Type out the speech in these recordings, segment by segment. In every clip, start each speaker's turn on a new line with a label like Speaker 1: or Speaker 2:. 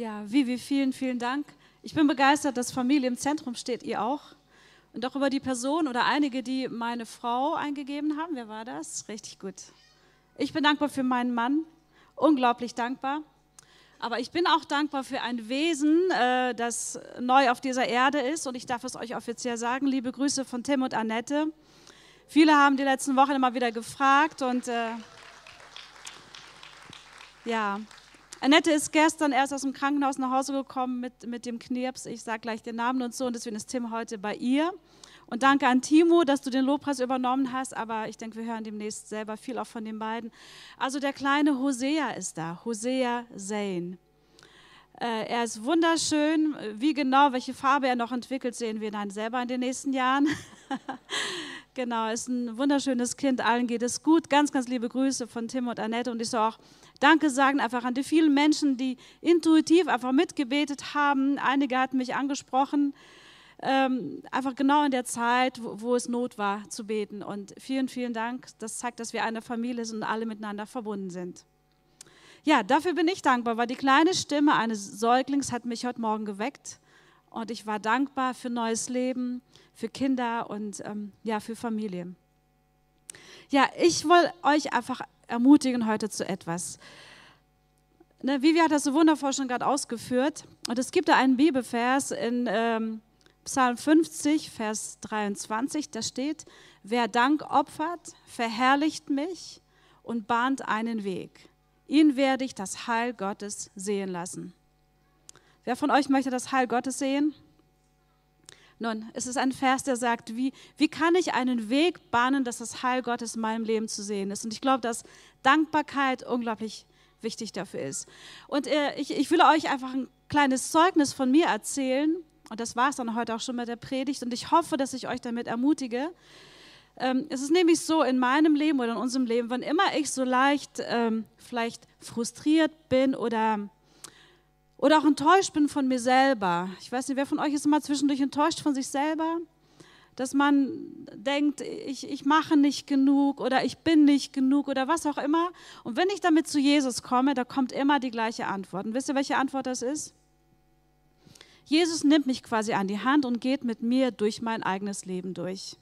Speaker 1: Ja, Vivi, vielen, vielen Dank. Ich bin begeistert, dass Familie im Zentrum steht, ihr auch. Und auch über die Person oder einige, die meine Frau eingegeben haben. Wer war das? Richtig gut. Ich bin dankbar für meinen Mann, unglaublich dankbar. Aber ich bin auch dankbar für ein Wesen, äh, das neu auf dieser Erde ist. Und ich darf es euch offiziell sagen. Liebe Grüße von Tim und Annette. Viele haben die letzten Wochen immer wieder gefragt. Und äh, ja, Annette ist gestern erst aus dem Krankenhaus nach Hause gekommen mit, mit dem Knirps. Ich sage gleich den Namen und so. Und deswegen ist Tim heute bei ihr. Und danke an Timo, dass du den Lobpreis übernommen hast. Aber ich denke, wir hören demnächst selber viel auch von den beiden. Also der kleine Hosea ist da, Hosea Zane. Äh, er ist wunderschön. Wie genau, welche Farbe er noch entwickelt, sehen wir dann selber in den nächsten Jahren. genau, ist ein wunderschönes Kind. Allen geht es gut. Ganz, ganz liebe Grüße von Tim und Annette. Und ich soll auch Danke sagen einfach an die vielen Menschen, die intuitiv einfach mitgebetet haben. Einige hatten mich angesprochen ähm, einfach genau in der Zeit, wo, wo, es Not war, zu beten. Und vielen, vielen Dank. Das zeigt, dass wir eine Familie sind und alle miteinander verbunden sind. Ja, dafür bin ich dankbar, weil die kleine Stimme eines Säuglings hat mich heute Morgen geweckt. Und ich war dankbar für neues Leben, für Kinder und ähm, ja, für Familien. Ja, ich will euch einfach ermutigen heute zu etwas. Ne, Vivi hat das so wundervoll schon gerade ausgeführt. Und es gibt da einen Bibelvers in ähm, Psalm 50, Vers 23, da steht, wer Dank opfert, verherrlicht mich und bahnt einen Weg. Ihn werde ich das Heil Gottes sehen lassen. Wer von euch möchte das Heil Gottes sehen? Nun, es ist ein Vers, der sagt, wie, wie kann ich einen Weg bahnen, dass das Heil Gottes in meinem Leben zu sehen ist. Und ich glaube, dass Dankbarkeit unglaublich wichtig dafür ist. Und äh, ich, ich will euch einfach ein kleines Zeugnis von mir erzählen, und das war es dann heute auch schon mit der Predigt. Und ich hoffe, dass ich euch damit ermutige. Ähm, es ist nämlich so in meinem Leben oder in unserem Leben, wann immer ich so leicht ähm, vielleicht frustriert bin oder, oder auch enttäuscht bin von mir selber. Ich weiß nicht, wer von euch ist immer zwischendurch enttäuscht von sich selber? Dass man denkt, ich, ich mache nicht genug oder ich bin nicht genug oder was auch immer. Und wenn ich damit zu Jesus komme, da kommt immer die gleiche Antwort. Und wisst ihr, welche Antwort das ist? Jesus nimmt mich quasi an die Hand und geht mit mir durch mein eigenes Leben durch.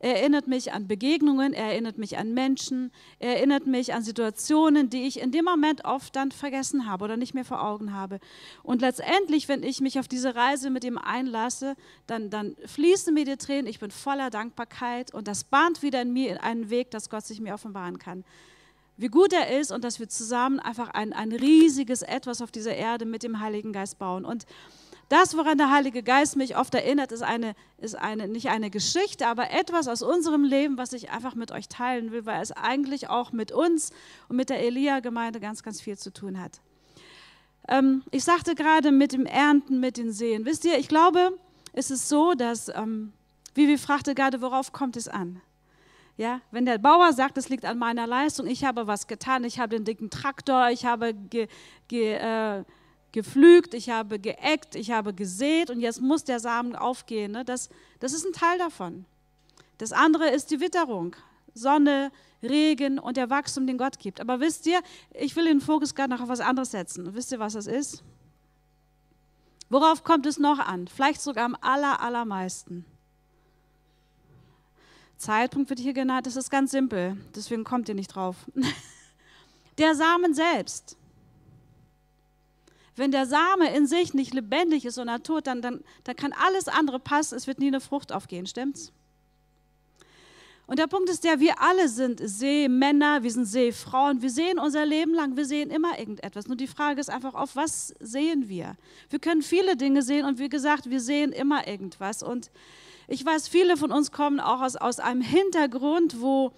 Speaker 1: Er erinnert mich an Begegnungen, er erinnert mich an Menschen, er erinnert mich an Situationen, die ich in dem Moment oft dann vergessen habe oder nicht mehr vor Augen habe. Und letztendlich, wenn ich mich auf diese Reise mit ihm einlasse, dann, dann fließen mir die Tränen, ich bin voller Dankbarkeit und das bahnt wieder in mir einen Weg, dass Gott sich mir offenbaren kann. Wie gut er ist und dass wir zusammen einfach ein, ein riesiges Etwas auf dieser Erde mit dem Heiligen Geist bauen. Und das, woran der Heilige Geist mich oft erinnert, ist, eine, ist eine, nicht eine Geschichte, aber etwas aus unserem Leben, was ich einfach mit euch teilen will, weil es eigentlich auch mit uns und mit der Elia-Gemeinde ganz, ganz viel zu tun hat. Ähm, ich sagte gerade mit dem Ernten, mit den Seen. Wisst ihr, ich glaube, es ist so, dass, ähm, wie wir fragte gerade, worauf kommt es an? Ja, wenn der Bauer sagt, es liegt an meiner Leistung, ich habe was getan, ich habe den dicken Traktor, ich habe ge, ge, äh, gepflügt, ich habe geeckt, ich habe gesät und jetzt muss der Samen aufgehen. Ne? Das, das ist ein Teil davon. Das andere ist die Witterung. Sonne, Regen und der Wachstum, den Gott gibt. Aber wisst ihr, ich will den Fokus gerade noch auf was anderes setzen. wisst ihr, was das ist? Worauf kommt es noch an? Vielleicht sogar am aller, allermeisten. Zeitpunkt wird hier genannt, das ist ganz simpel, deswegen kommt ihr nicht drauf. Der Samen selbst. Wenn der Same in sich nicht lebendig ist und tot, dann, dann, dann kann alles andere passen, es wird nie eine Frucht aufgehen, stimmt's? Und der Punkt ist der, wir alle sind Seemänner, wir sind Seefrauen, wir sehen unser Leben lang, wir sehen immer irgendetwas. Nur die Frage ist einfach, auf was sehen wir? Wir können viele Dinge sehen und wie gesagt, wir sehen immer irgendwas. Und ich weiß, viele von uns kommen auch aus, aus einem Hintergrund, wo,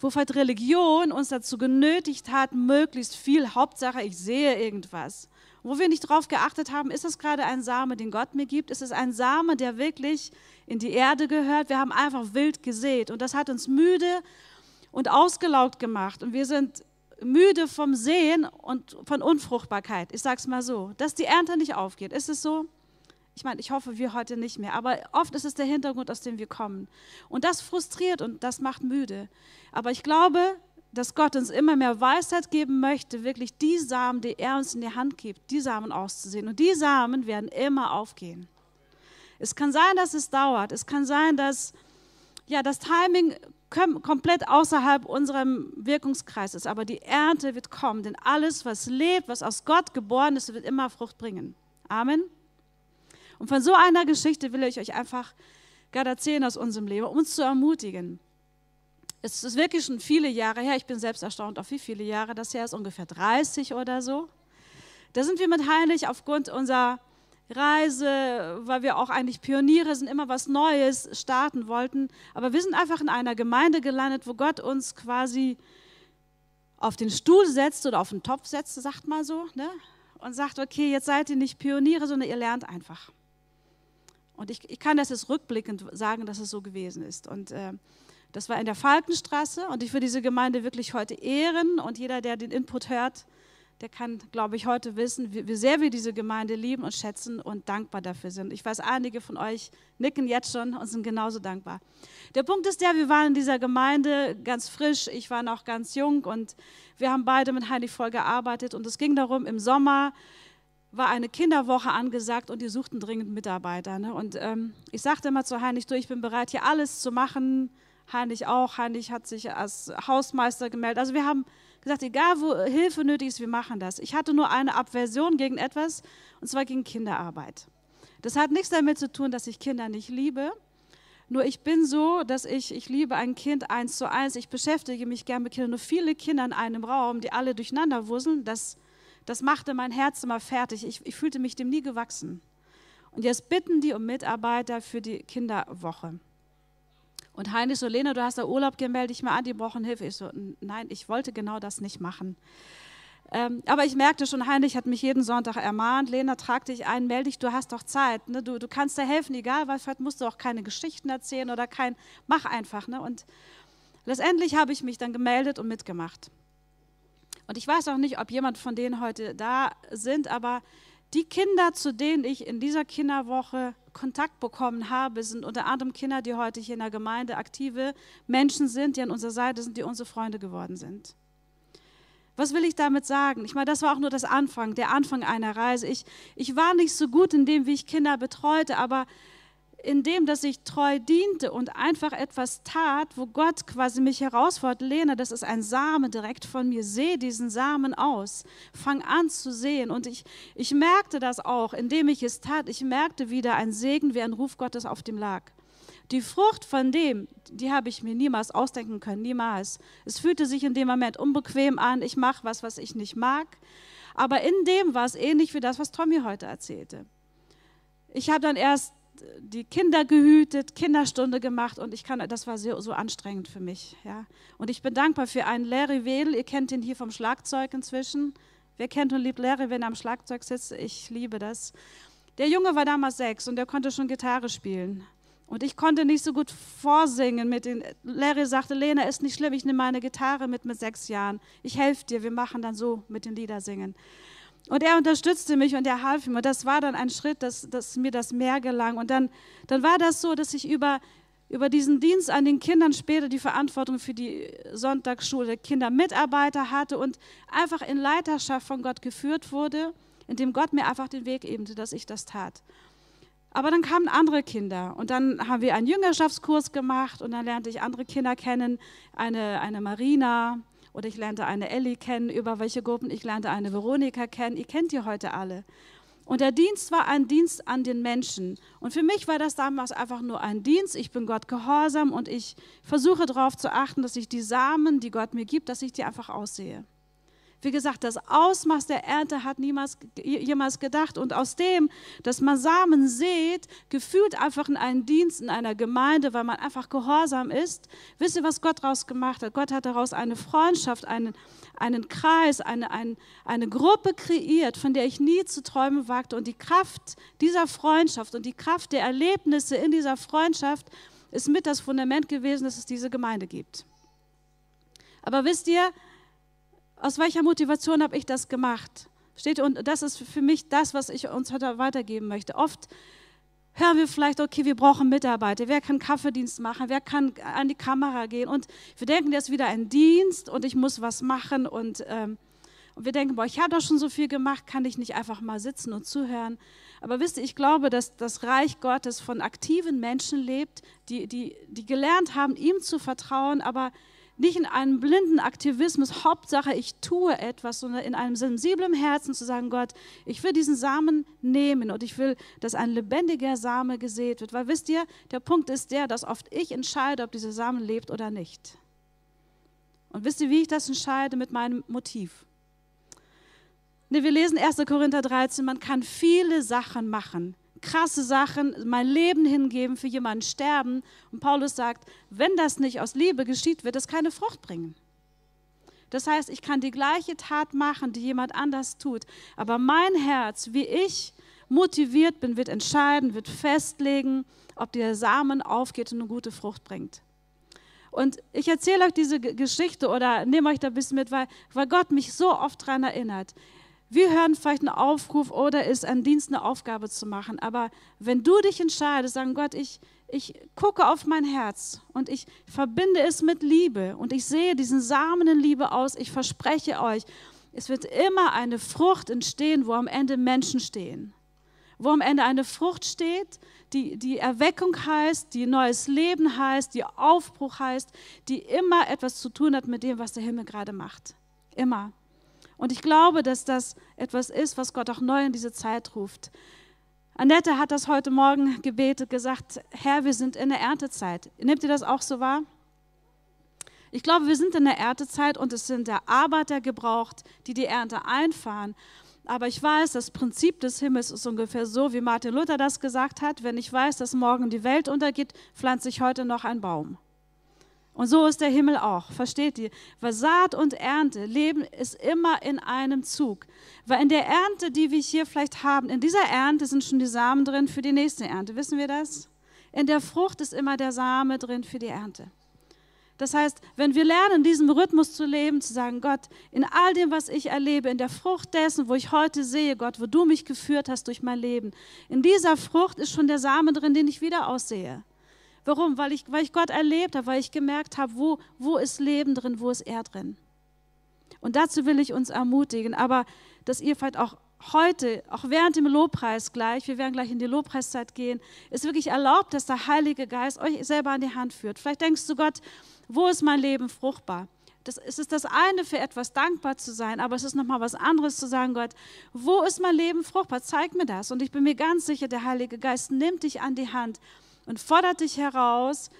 Speaker 1: wo vielleicht Religion uns dazu genötigt hat, möglichst viel, Hauptsache ich sehe irgendwas wo wir nicht darauf geachtet haben, ist es gerade ein Same, den Gott mir gibt? Ist es ein Same, der wirklich in die Erde gehört? Wir haben einfach wild gesät und das hat uns müde und ausgelaugt gemacht und wir sind müde vom Sehen und von Unfruchtbarkeit. Ich sage es mal so, dass die Ernte nicht aufgeht. Ist es so? Ich meine, ich hoffe, wir heute nicht mehr, aber oft ist es der Hintergrund, aus dem wir kommen. Und das frustriert und das macht müde. Aber ich glaube, dass Gott uns immer mehr Weisheit geben möchte, wirklich die Samen, die er uns in die Hand gibt, die Samen auszusehen. Und die Samen werden immer aufgehen. Es kann sein, dass es dauert. Es kann sein, dass ja, das Timing komplett außerhalb unserem Wirkungskreis ist. Aber die Ernte wird kommen, denn alles, was lebt, was aus Gott geboren ist, wird immer Frucht bringen. Amen. Und von so einer Geschichte will ich euch einfach gerade erzählen aus unserem Leben, um uns zu ermutigen. Es ist wirklich schon viele Jahre her, ich bin selbst erstaunt, auf wie viele Jahre das her ist, ungefähr 30 oder so. Da sind wir mit Heinrich aufgrund unserer Reise, weil wir auch eigentlich Pioniere sind, immer was Neues starten wollten. Aber wir sind einfach in einer Gemeinde gelandet, wo Gott uns quasi auf den Stuhl setzt oder auf den Topf setzt, sagt mal so, ne? und sagt, okay, jetzt seid ihr nicht Pioniere, sondern ihr lernt einfach. Und ich, ich kann das jetzt rückblickend sagen, dass es so gewesen ist. Und äh, das war in der Falkenstraße und ich will diese Gemeinde wirklich heute ehren und jeder, der den Input hört, der kann, glaube ich, heute wissen, wie, wie, sehr wir diese Gemeinde lieben und schätzen und dankbar dafür sind. Ich weiß, einige von euch nicken jetzt schon und sind genauso dankbar. Der Punkt ist der, wir waren in dieser Gemeinde ganz frisch, ich war noch ganz jung und wir haben beide mit Heidi voll gearbeitet und es ging darum, im Sommer war eine Kinderwoche angesagt und die suchten dringend Mitarbeiter. Ne? Und ähm, ich sagte immer zu Heinrich, du, ich bin bereit, hier alles zu machen. Heinrich auch. Heinrich hat sich als Hausmeister gemeldet. Also wir haben gesagt, egal wo Hilfe nötig ist, wir machen das. Ich hatte nur eine Aversion gegen etwas, und zwar gegen Kinderarbeit. Das hat nichts damit zu tun, dass ich Kinder nicht liebe. Nur ich bin so, dass ich, ich liebe ein Kind eins zu eins. Ich beschäftige mich gern mit Kindern. Nur viele Kinder in einem Raum, die alle durcheinander wurzeln, das, das machte mein Herz immer fertig. Ich, ich fühlte mich dem nie gewachsen. Und jetzt bitten die um Mitarbeiter für die Kinderwoche. Und Heinrich so, Lena, du hast da Urlaub gemeldet, ich mal an, die brauchen Hilfe. Ich so, nein, ich wollte genau das nicht machen. Ähm, aber ich merkte schon, Heinrich hat mich jeden Sonntag ermahnt, Lena, trag dich ein, melde dich, du hast doch Zeit, ne? du, du kannst dir helfen, egal, weil vielleicht musst du auch keine Geschichten erzählen oder kein, mach einfach. Ne? Und letztendlich habe ich mich dann gemeldet und mitgemacht. Und ich weiß auch nicht, ob jemand von denen heute da sind, aber die Kinder, zu denen ich in dieser Kinderwoche Kontakt bekommen habe, sind unter anderem Kinder, die heute hier in der Gemeinde aktive Menschen sind, die an unserer Seite sind, die unsere Freunde geworden sind. Was will ich damit sagen? Ich meine, das war auch nur das Anfang, der Anfang einer Reise. Ich, ich war nicht so gut in dem, wie ich Kinder betreute, aber in dem, dass ich treu diente und einfach etwas tat, wo Gott quasi mich herausfordert, Lena, das ist ein Samen direkt von mir, sehe diesen Samen aus, fang an zu sehen. Und ich, ich merkte das auch, indem ich es tat, ich merkte wieder ein Segen, wie ein Ruf Gottes auf dem lag. Die Frucht von dem, die habe ich mir niemals ausdenken können, niemals. Es fühlte sich in dem Moment unbequem an, ich mache was, was ich nicht mag. Aber in dem war es ähnlich wie das, was Tommy heute erzählte. Ich habe dann erst die Kinder gehütet, Kinderstunde gemacht und ich kann, das war so, so anstrengend für mich. Ja. Und ich bin dankbar für einen Larry Wedel, ihr kennt ihn hier vom Schlagzeug inzwischen. Wer kennt und liebt Larry, wenn er am Schlagzeug sitzt? Ich liebe das. Der Junge war damals sechs und der konnte schon Gitarre spielen. Und ich konnte nicht so gut vorsingen mit den. Larry sagte, Lena, ist nicht schlimm, ich nehme meine Gitarre mit mit sechs Jahren. Ich helfe dir, wir machen dann so mit den Liedersingen. Und er unterstützte mich und er half mir. Und das war dann ein Schritt, dass, dass mir das mehr gelang. Und dann, dann war das so, dass ich über, über diesen Dienst an den Kindern später die Verantwortung für die Sonntagsschule Kindermitarbeiter hatte und einfach in Leiterschaft von Gott geführt wurde, indem Gott mir einfach den Weg ebnete, dass ich das tat. Aber dann kamen andere Kinder und dann haben wir einen Jüngerschaftskurs gemacht und dann lernte ich andere Kinder kennen, eine, eine Marina, oder ich lernte eine Ellie kennen, über welche Gruppen, ich lernte eine Veronika kennen. Ihr kennt die heute alle. Und der Dienst war ein Dienst an den Menschen. Und für mich war das damals einfach nur ein Dienst. Ich bin Gott gehorsam und ich versuche darauf zu achten, dass ich die Samen, die Gott mir gibt, dass ich die einfach aussehe. Wie gesagt, das Ausmaß der Ernte hat niemals jemals gedacht. Und aus dem, dass man Samen sät, gefühlt einfach in einen Dienst, in einer Gemeinde, weil man einfach gehorsam ist, wisst ihr, was Gott daraus gemacht hat? Gott hat daraus eine Freundschaft, einen, einen Kreis, eine, eine, eine Gruppe kreiert, von der ich nie zu träumen wagte. Und die Kraft dieser Freundschaft und die Kraft der Erlebnisse in dieser Freundschaft ist mit das Fundament gewesen, dass es diese Gemeinde gibt. Aber wisst ihr, aus welcher Motivation habe ich das gemacht? Steht und das ist für mich das, was ich uns heute weitergeben möchte. Oft hören wir vielleicht, okay, wir brauchen Mitarbeiter. Wer kann Kaffeedienst machen? Wer kann an die Kamera gehen? Und wir denken, das ist wieder ein Dienst und ich muss was machen. Und, ähm, und wir denken, boah, ich habe doch schon so viel gemacht, kann ich nicht einfach mal sitzen und zuhören? Aber wisst ihr, ich glaube, dass das Reich Gottes von aktiven Menschen lebt, die, die, die gelernt haben, ihm zu vertrauen, aber nicht in einem blinden Aktivismus, Hauptsache ich tue etwas, sondern in einem sensiblen Herzen zu sagen, Gott, ich will diesen Samen nehmen und ich will, dass ein lebendiger Same gesät wird. Weil wisst ihr, der Punkt ist der, dass oft ich entscheide, ob dieser Samen lebt oder nicht. Und wisst ihr, wie ich das entscheide? Mit meinem Motiv. Ne, wir lesen 1. Korinther 13, man kann viele Sachen machen krasse Sachen, mein Leben hingeben, für jemanden sterben. Und Paulus sagt, wenn das nicht aus Liebe geschieht, wird es keine Frucht bringen. Das heißt, ich kann die gleiche Tat machen, die jemand anders tut, aber mein Herz, wie ich motiviert bin, wird entscheiden, wird festlegen, ob der Samen aufgeht und eine gute Frucht bringt. Und ich erzähle euch diese Geschichte oder nehme euch da ein bisschen mit, weil, weil Gott mich so oft daran erinnert. Wir hören vielleicht einen Aufruf oder ist ein Dienst, eine Aufgabe zu machen. Aber wenn du dich entscheidest, sagen Gott, ich, ich gucke auf mein Herz und ich verbinde es mit Liebe und ich sehe diesen Samen in Liebe aus, ich verspreche euch, es wird immer eine Frucht entstehen, wo am Ende Menschen stehen. Wo am Ende eine Frucht steht, die, die Erweckung heißt, die neues Leben heißt, die Aufbruch heißt, die immer etwas zu tun hat mit dem, was der Himmel gerade macht. Immer. Und ich glaube, dass das etwas ist, was Gott auch neu in diese Zeit ruft. Annette hat das heute Morgen gebetet, gesagt, Herr, wir sind in der Erntezeit. Nehmt ihr das auch so wahr? Ich glaube, wir sind in der Erntezeit und es sind der Arbeiter gebraucht, die die Ernte einfahren. Aber ich weiß, das Prinzip des Himmels ist ungefähr so, wie Martin Luther das gesagt hat. Wenn ich weiß, dass morgen die Welt untergeht, pflanze ich heute noch einen Baum. Und so ist der Himmel auch, versteht ihr? Weil Saat und Ernte, Leben ist immer in einem Zug. Weil in der Ernte, die wir hier vielleicht haben, in dieser Ernte sind schon die Samen drin für die nächste Ernte. Wissen wir das? In der Frucht ist immer der Same drin für die Ernte. Das heißt, wenn wir lernen, in diesem Rhythmus zu leben, zu sagen, Gott, in all dem, was ich erlebe, in der Frucht dessen, wo ich heute sehe, Gott, wo du mich geführt hast durch mein Leben, in dieser Frucht ist schon der Same drin, den ich wieder aussehe. Warum? Weil ich, weil ich Gott erlebt habe, weil ich gemerkt habe, wo, wo ist Leben drin, wo ist er drin. Und dazu will ich uns ermutigen, aber dass ihr vielleicht auch heute, auch während dem Lobpreis gleich, wir werden gleich in die Lobpreiszeit gehen, ist wirklich erlaubt, dass der Heilige Geist euch selber an die Hand führt. Vielleicht denkst du, Gott, wo ist mein Leben fruchtbar? Das, es ist das eine, für etwas dankbar zu sein, aber es ist nochmal was anderes zu sagen, Gott, wo ist mein Leben fruchtbar? Zeig mir das. Und ich bin mir ganz sicher, der Heilige Geist nimmt dich an die Hand und fordert dich heraus,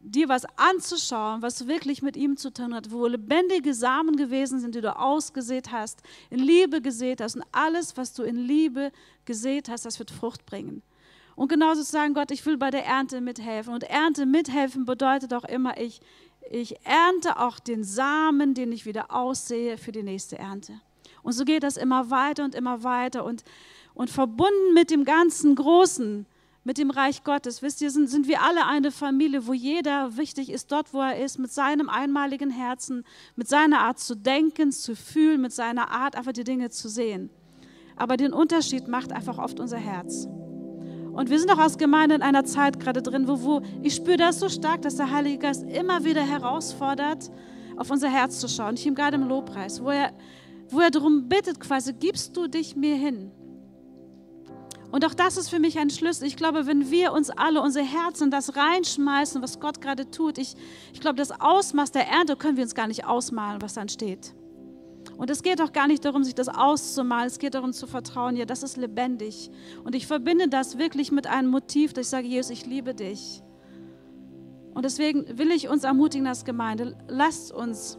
Speaker 1: dir was anzuschauen, was wirklich mit ihm zu tun hat, wo lebendige Samen gewesen sind, die du ausgesät hast, in Liebe gesät hast und alles, was du in Liebe gesät hast, das wird Frucht bringen. Und genauso zu sagen, Gott, ich will bei der Ernte mithelfen. Und Ernte mithelfen bedeutet auch immer, ich, ich ernte auch den Samen, den ich wieder aussehe für die nächste Ernte. Und so geht das immer weiter und immer weiter. Und, und verbunden mit dem ganzen Großen, mit dem Reich Gottes. Wisst ihr, sind, sind wir alle eine Familie, wo jeder wichtig ist, dort, wo er ist, mit seinem einmaligen Herzen, mit seiner Art zu denken, zu fühlen, mit seiner Art einfach die Dinge zu sehen. Aber den Unterschied macht einfach oft unser Herz. Und wir sind auch als Gemeinde in einer Zeit gerade drin, wo, wo ich spüre das so stark, dass der Heilige Geist immer wieder herausfordert, auf unser Herz zu schauen. Ich ihm gerade im Lobpreis, wo er, wo er darum bittet, quasi, gibst du dich mir hin? Und auch das ist für mich ein Schlüssel. Ich glaube, wenn wir uns alle unser Herzen das reinschmeißen, was Gott gerade tut, ich, ich glaube, das Ausmaß der Ernte können wir uns gar nicht ausmalen, was dann steht. Und es geht auch gar nicht darum, sich das auszumalen. Es geht darum zu vertrauen, ja, das ist lebendig. Und ich verbinde das wirklich mit einem Motiv, dass ich sage, Jesus, ich liebe dich. Und deswegen will ich uns ermutigen als Gemeinde, lasst uns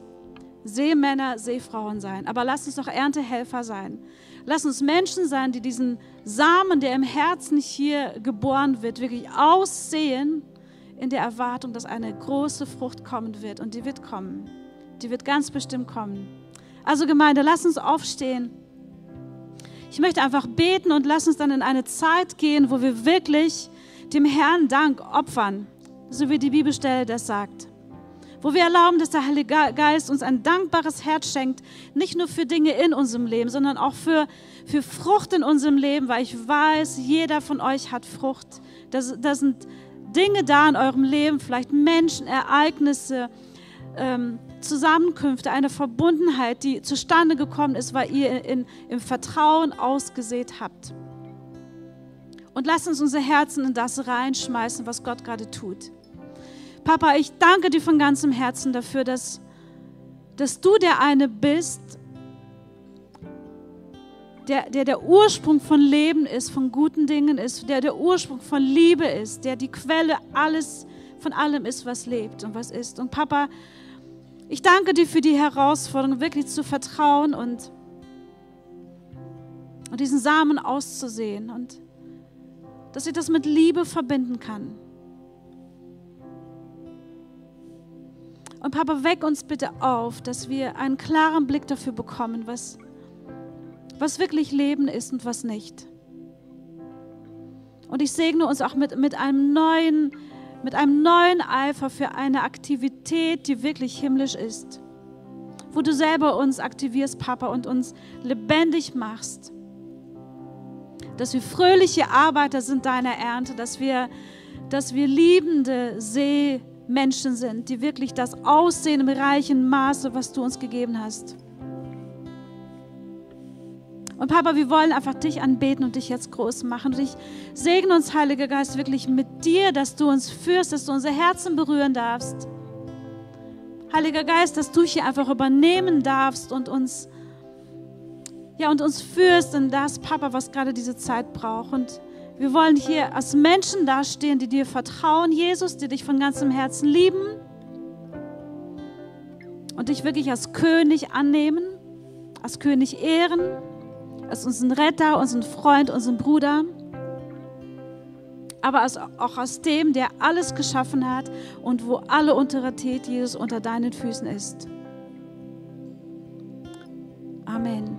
Speaker 1: Seemänner, Seefrauen sein, aber lasst uns doch Erntehelfer sein. Lass uns Menschen sein, die diesen Samen, der im Herzen hier geboren wird, wirklich aussehen in der Erwartung, dass eine große Frucht kommen wird. Und die wird kommen. Die wird ganz bestimmt kommen. Also Gemeinde, lass uns aufstehen. Ich möchte einfach beten und lass uns dann in eine Zeit gehen, wo wir wirklich dem Herrn Dank opfern, so wie die Bibelstelle das sagt. Wo wir erlauben, dass der Heilige Geist uns ein dankbares Herz schenkt, nicht nur für Dinge in unserem Leben, sondern auch für, für Frucht in unserem Leben, weil ich weiß, jeder von euch hat Frucht. Das, das sind Dinge da in eurem Leben, vielleicht Menschen, Ereignisse, ähm, Zusammenkünfte, eine Verbundenheit, die zustande gekommen ist, weil ihr in, in, im Vertrauen ausgesät habt. Und lasst uns unser Herzen in das reinschmeißen, was Gott gerade tut. Papa, ich danke dir von ganzem Herzen dafür, dass, dass du der eine bist, der, der der Ursprung von Leben ist, von guten Dingen ist, der der Ursprung von Liebe ist, der die Quelle alles von allem ist, was lebt und was ist. Und Papa, ich danke dir für die Herausforderung, wirklich zu vertrauen und, und diesen Samen auszusehen und dass ich das mit Liebe verbinden kann. Und Papa, weck uns bitte auf, dass wir einen klaren Blick dafür bekommen, was, was wirklich Leben ist und was nicht. Und ich segne uns auch mit, mit, einem neuen, mit einem neuen Eifer für eine Aktivität, die wirklich himmlisch ist. Wo du selber uns aktivierst, Papa, und uns lebendig machst. Dass wir fröhliche Arbeiter sind deiner Ernte, dass wir, dass wir liebende Seemenschen sind, die wirklich das aussehen im reichen Maße, was du uns gegeben hast. Und Papa, wir wollen einfach dich anbeten und dich jetzt groß machen. Und ich segne uns, Heiliger Geist, wirklich mit dir, dass du uns führst, dass du unser Herzen berühren darfst. Heiliger Geist, dass du hier einfach übernehmen darfst und uns, ja, und uns führst in das, Papa, was gerade diese Zeit braucht. Und wir wollen hier als Menschen dastehen, die dir vertrauen, Jesus, die dich von ganzem Herzen lieben und dich wirklich als König annehmen, als König ehren als unseren Retter, unseren Freund, unseren Bruder, aber als, auch aus dem, der alles geschaffen hat und wo alle Autorität Jesus unter deinen Füßen ist. Amen.